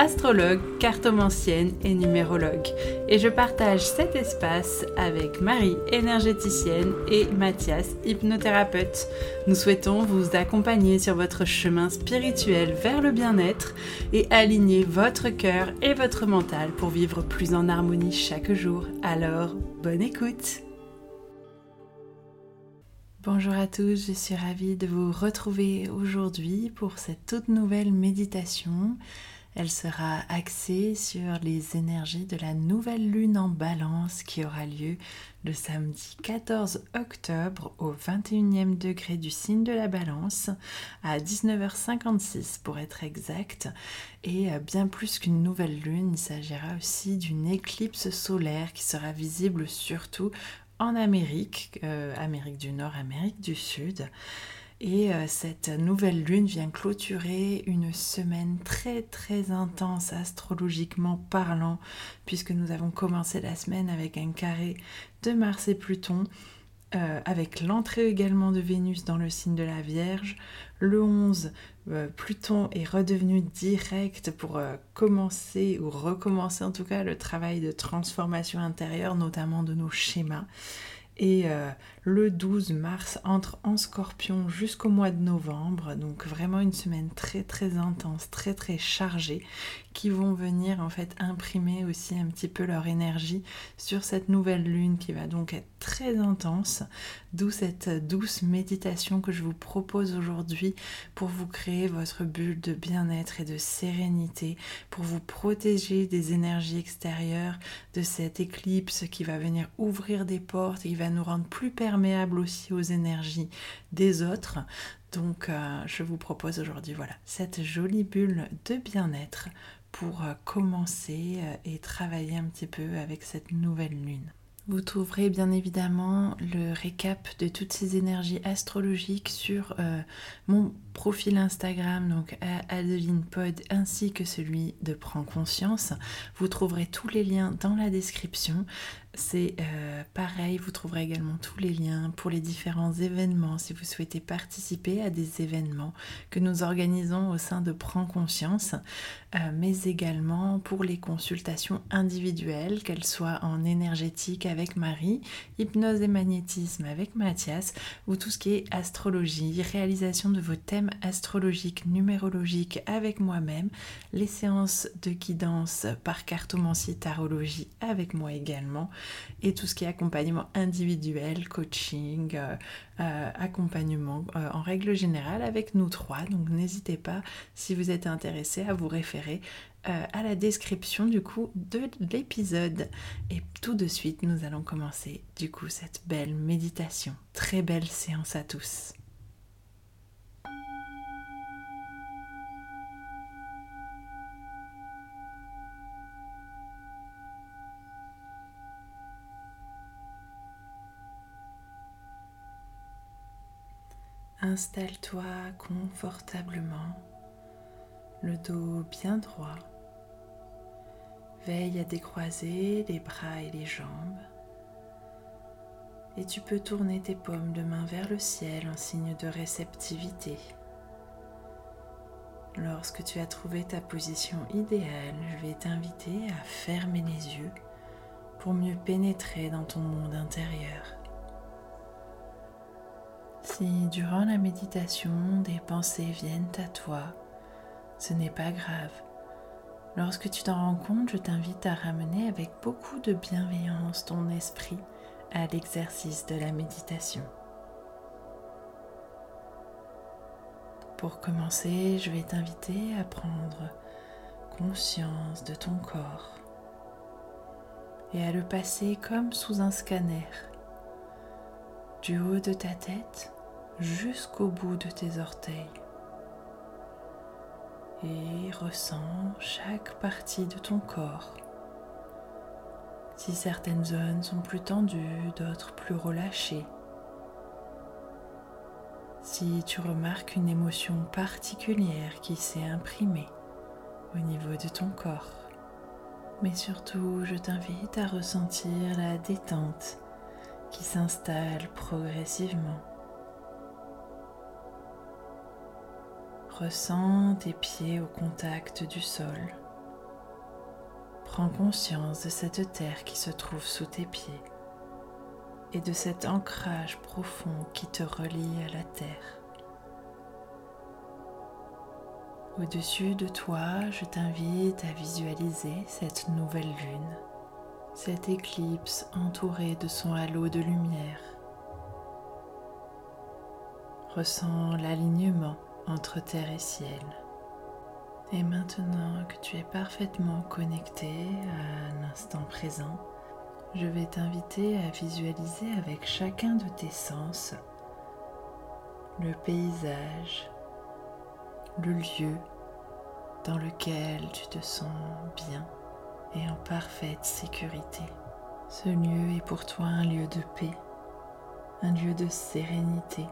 astrologue, cartomancienne et numérologue. Et je partage cet espace avec Marie, énergéticienne, et Mathias, hypnothérapeute. Nous souhaitons vous accompagner sur votre chemin spirituel vers le bien-être et aligner votre cœur et votre mental pour vivre plus en harmonie chaque jour. Alors, bonne écoute Bonjour à tous, je suis ravie de vous retrouver aujourd'hui pour cette toute nouvelle méditation. Elle sera axée sur les énergies de la nouvelle lune en balance qui aura lieu le samedi 14 octobre au 21e degré du signe de la balance à 19h56 pour être exact. Et euh, bien plus qu'une nouvelle lune, il s'agira aussi d'une éclipse solaire qui sera visible surtout en Amérique, euh, Amérique du Nord, Amérique du Sud. Et euh, cette nouvelle lune vient clôturer une semaine très très intense astrologiquement parlant, puisque nous avons commencé la semaine avec un carré de Mars et Pluton, euh, avec l'entrée également de Vénus dans le signe de la Vierge. Le 11, Pluton est redevenu direct pour commencer ou recommencer en tout cas le travail de transformation intérieure, notamment de nos schémas. Et euh, le 12 mars entre en scorpion jusqu'au mois de novembre. Donc vraiment une semaine très très intense, très très chargée qui vont venir en fait imprimer aussi un petit peu leur énergie sur cette nouvelle lune qui va donc être très intense. D'où cette douce méditation que je vous propose aujourd'hui pour vous créer votre bulle de bien-être et de sérénité, pour vous protéger des énergies extérieures, de cette éclipse qui va venir ouvrir des portes qui va nous rendre plus perméables aussi aux énergies des autres. Donc euh, je vous propose aujourd'hui voilà cette jolie bulle de bien-être pour euh, commencer euh, et travailler un petit peu avec cette nouvelle lune. Vous trouverez bien évidemment le récap de toutes ces énergies astrologiques sur mon profil Instagram, donc Adeline Pod, ainsi que celui de Prends Conscience. Vous trouverez tous les liens dans la description. C'est euh, pareil, vous trouverez également tous les liens pour les différents événements si vous souhaitez participer à des événements que nous organisons au sein de Prends Conscience, euh, mais également pour les consultations individuelles, qu'elles soient en énergétique avec Marie, hypnose et magnétisme avec Mathias, ou tout ce qui est astrologie, réalisation de vos thèmes astrologique, numérologique avec moi-même, les séances de guidance par cartomancie tarologie avec moi également, et tout ce qui est accompagnement individuel, coaching, euh, euh, accompagnement euh, en règle générale avec nous trois. Donc n'hésitez pas si vous êtes intéressé à vous référer à la description du coup de l'épisode. Et tout de suite, nous allons commencer du coup cette belle méditation. Très belle séance à tous. Installe-toi confortablement, le dos bien droit. Veille à décroiser les bras et les jambes. Et tu peux tourner tes paumes de main vers le ciel en signe de réceptivité. Lorsque tu as trouvé ta position idéale, je vais t'inviter à fermer les yeux pour mieux pénétrer dans ton monde intérieur. Si durant la méditation des pensées viennent à toi, ce n'est pas grave. Lorsque tu t'en rends compte, je t'invite à ramener avec beaucoup de bienveillance ton esprit à l'exercice de la méditation. Pour commencer, je vais t'inviter à prendre conscience de ton corps et à le passer comme sous un scanner du haut de ta tête jusqu'au bout de tes orteils et ressens chaque partie de ton corps. Si certaines zones sont plus tendues, d'autres plus relâchées. Si tu remarques une émotion particulière qui s'est imprimée au niveau de ton corps. Mais surtout, je t'invite à ressentir la détente qui s'installe progressivement. Ressens tes pieds au contact du sol. Prends conscience de cette terre qui se trouve sous tes pieds et de cet ancrage profond qui te relie à la terre. Au-dessus de toi, je t'invite à visualiser cette nouvelle lune, cette éclipse entourée de son halo de lumière. Ressens l'alignement entre terre et ciel. Et maintenant que tu es parfaitement connecté à l'instant présent, je vais t'inviter à visualiser avec chacun de tes sens le paysage, le lieu dans lequel tu te sens bien et en parfaite sécurité. Ce lieu est pour toi un lieu de paix, un lieu de sérénité,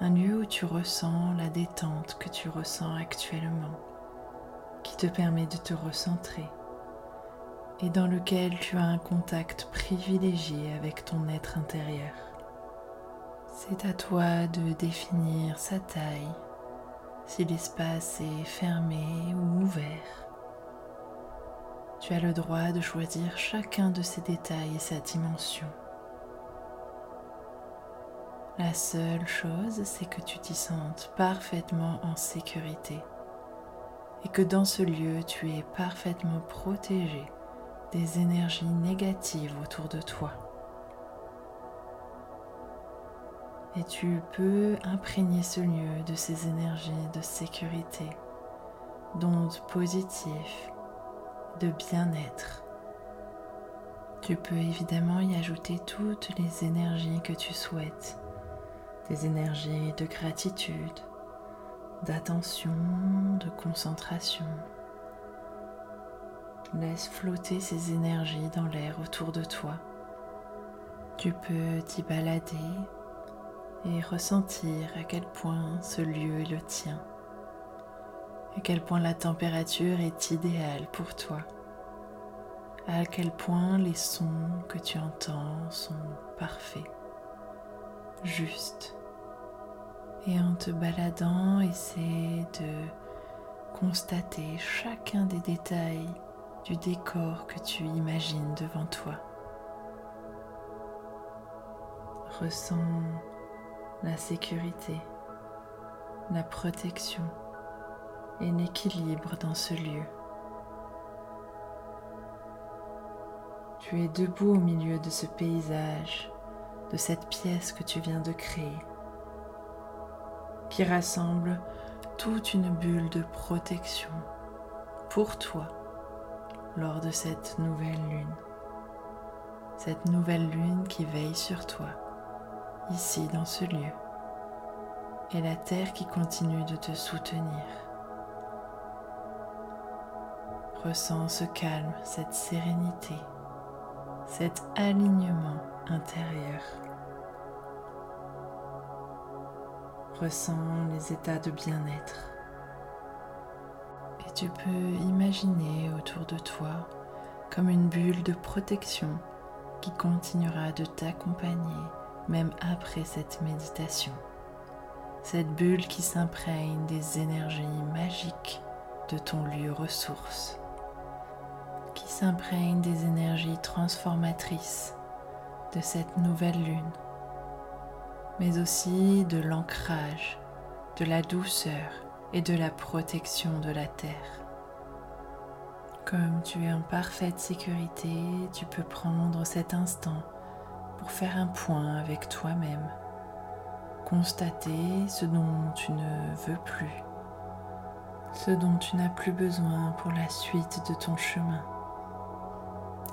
un lieu où tu ressens la détente que tu ressens actuellement, qui te permet de te recentrer et dans lequel tu as un contact privilégié avec ton être intérieur. C'est à toi de définir sa taille, si l'espace est fermé ou ouvert. Tu as le droit de choisir chacun de ces détails et sa dimension. La seule chose, c'est que tu t'y sentes parfaitement en sécurité et que dans ce lieu, tu es parfaitement protégé des énergies négatives autour de toi. Et tu peux imprégner ce lieu de ces énergies de sécurité, d'ondes positives, de bien-être. Tu peux évidemment y ajouter toutes les énergies que tu souhaites des énergies de gratitude, d'attention, de concentration. Laisse flotter ces énergies dans l'air autour de toi. Tu peux t'y balader et ressentir à quel point ce lieu est le tien, à quel point la température est idéale pour toi, à quel point les sons que tu entends sont parfaits, justes et en te baladant, essaie de constater chacun des détails du décor que tu imagines devant toi. Ressens la sécurité, la protection et l'équilibre dans ce lieu. Tu es debout au milieu de ce paysage, de cette pièce que tu viens de créer qui rassemble toute une bulle de protection pour toi lors de cette nouvelle lune. Cette nouvelle lune qui veille sur toi, ici dans ce lieu, et la terre qui continue de te soutenir. Ressens ce calme, cette sérénité, cet alignement intérieur. Ressens les états de bien-être. Et tu peux imaginer autour de toi comme une bulle de protection qui continuera de t'accompagner même après cette méditation. Cette bulle qui s'imprègne des énergies magiques de ton lieu ressource, qui s'imprègne des énergies transformatrices de cette nouvelle lune mais aussi de l'ancrage, de la douceur et de la protection de la terre. Comme tu es en parfaite sécurité, tu peux prendre cet instant pour faire un point avec toi-même, constater ce dont tu ne veux plus, ce dont tu n'as plus besoin pour la suite de ton chemin.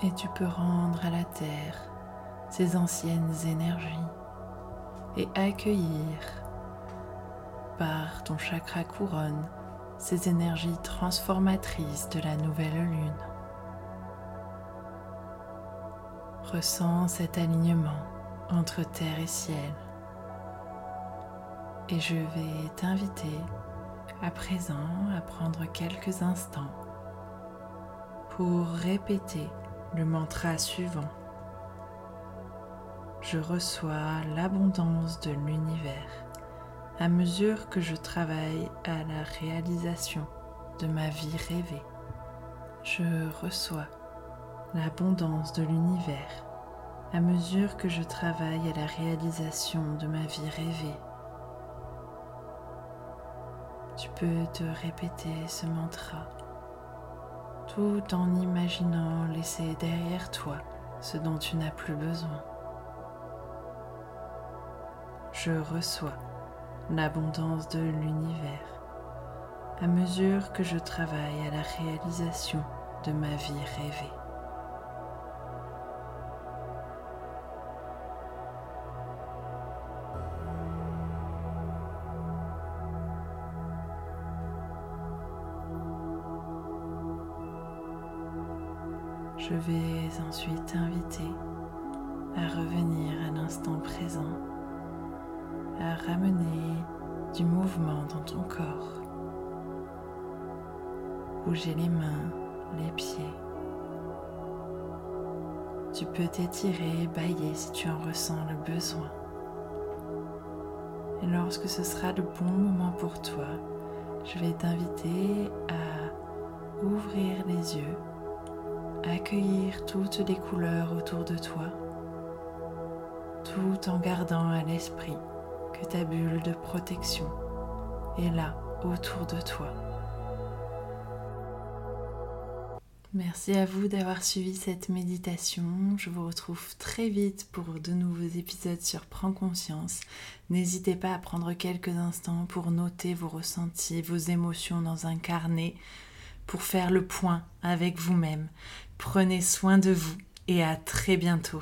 Et tu peux rendre à la terre ses anciennes énergies et accueillir par ton chakra couronne ces énergies transformatrices de la nouvelle lune. Ressens cet alignement entre terre et ciel. Et je vais t'inviter à présent à prendre quelques instants pour répéter le mantra suivant. Je reçois l'abondance de l'univers à mesure que je travaille à la réalisation de ma vie rêvée. Je reçois l'abondance de l'univers à mesure que je travaille à la réalisation de ma vie rêvée. Tu peux te répéter ce mantra tout en imaginant laisser derrière toi ce dont tu n'as plus besoin. Je reçois l'abondance de l'univers à mesure que je travaille à la réalisation de ma vie rêvée. Je vais ensuite t'inviter à revenir à l'instant présent, ramener du mouvement dans ton corps. Bouger les mains, les pieds. Tu peux t'étirer, bailler si tu en ressens le besoin. Et lorsque ce sera le bon moment pour toi, je vais t'inviter à ouvrir les yeux accueillir toutes les couleurs autour de toi, tout en gardant à l'esprit que ta bulle de protection est là autour de toi. Merci à vous d'avoir suivi cette méditation. Je vous retrouve très vite pour de nouveaux épisodes sur Prends conscience. N'hésitez pas à prendre quelques instants pour noter vos ressentis, vos émotions dans un carnet pour faire le point avec vous-même. Prenez soin de vous et à très bientôt.